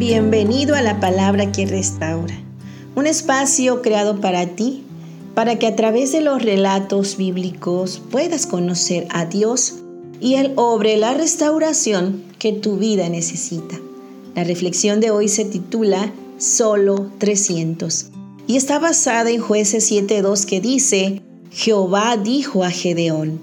Bienvenido a la palabra que restaura, un espacio creado para ti, para que a través de los relatos bíblicos puedas conocer a Dios y Él obre la restauración que tu vida necesita. La reflexión de hoy se titula Solo 300 y está basada en jueces 7.2 que dice, Jehová dijo a Gedeón,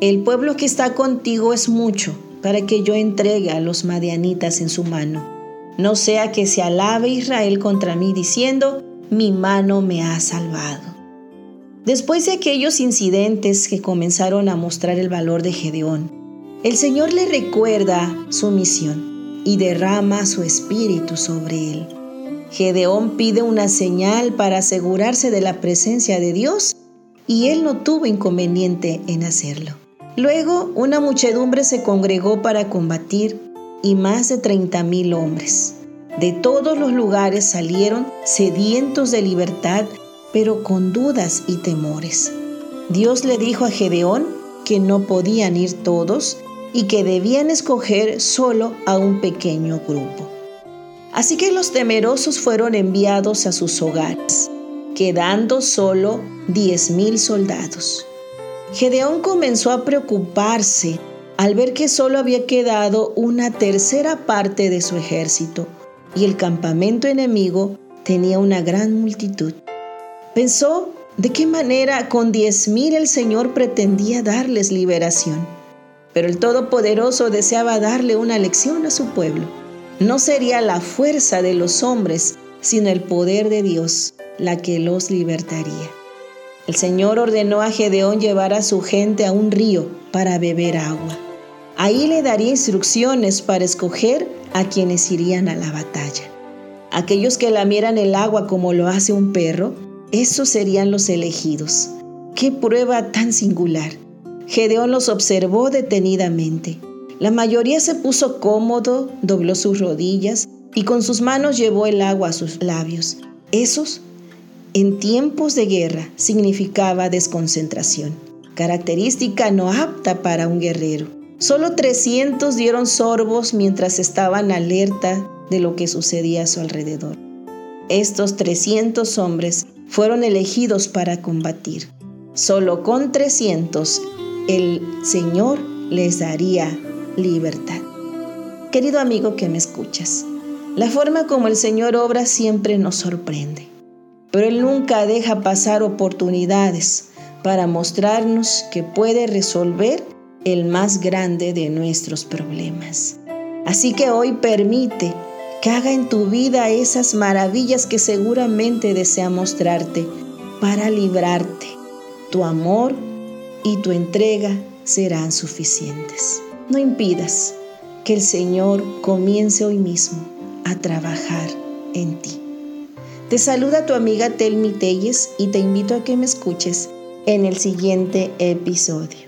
el pueblo que está contigo es mucho para que yo entregue a los madianitas en su mano no sea que se alabe Israel contra mí diciendo, mi mano me ha salvado. Después de aquellos incidentes que comenzaron a mostrar el valor de Gedeón, el Señor le recuerda su misión y derrama su espíritu sobre él. Gedeón pide una señal para asegurarse de la presencia de Dios y él no tuvo inconveniente en hacerlo. Luego una muchedumbre se congregó para combatir y más de treinta mil hombres. De todos los lugares salieron sedientos de libertad, pero con dudas y temores. Dios le dijo a Gedeón que no podían ir todos y que debían escoger solo a un pequeño grupo. Así que los temerosos fueron enviados a sus hogares, quedando solo diez mil soldados. Gedeón comenzó a preocuparse al ver que solo había quedado una tercera parte de su ejército y el campamento enemigo tenía una gran multitud. Pensó de qué manera con diez mil el Señor pretendía darles liberación. Pero el Todopoderoso deseaba darle una lección a su pueblo. No sería la fuerza de los hombres, sino el poder de Dios la que los libertaría. El Señor ordenó a Gedeón llevar a su gente a un río para beber agua. Ahí le daría instrucciones para escoger a quienes irían a la batalla. Aquellos que lamieran el agua como lo hace un perro, esos serían los elegidos. ¡Qué prueba tan singular! Gedeón los observó detenidamente. La mayoría se puso cómodo, dobló sus rodillas y con sus manos llevó el agua a sus labios. Esos, en tiempos de guerra, significaba desconcentración, característica no apta para un guerrero. Solo 300 dieron sorbos mientras estaban alerta de lo que sucedía a su alrededor. Estos 300 hombres fueron elegidos para combatir. Solo con 300 el Señor les daría libertad. Querido amigo que me escuchas, la forma como el Señor obra siempre nos sorprende, pero Él nunca deja pasar oportunidades para mostrarnos que puede resolver el más grande de nuestros problemas. Así que hoy permite que haga en tu vida esas maravillas que seguramente desea mostrarte para librarte. Tu amor y tu entrega serán suficientes. No impidas que el Señor comience hoy mismo a trabajar en ti. Te saluda tu amiga Telmi Telles y te invito a que me escuches en el siguiente episodio.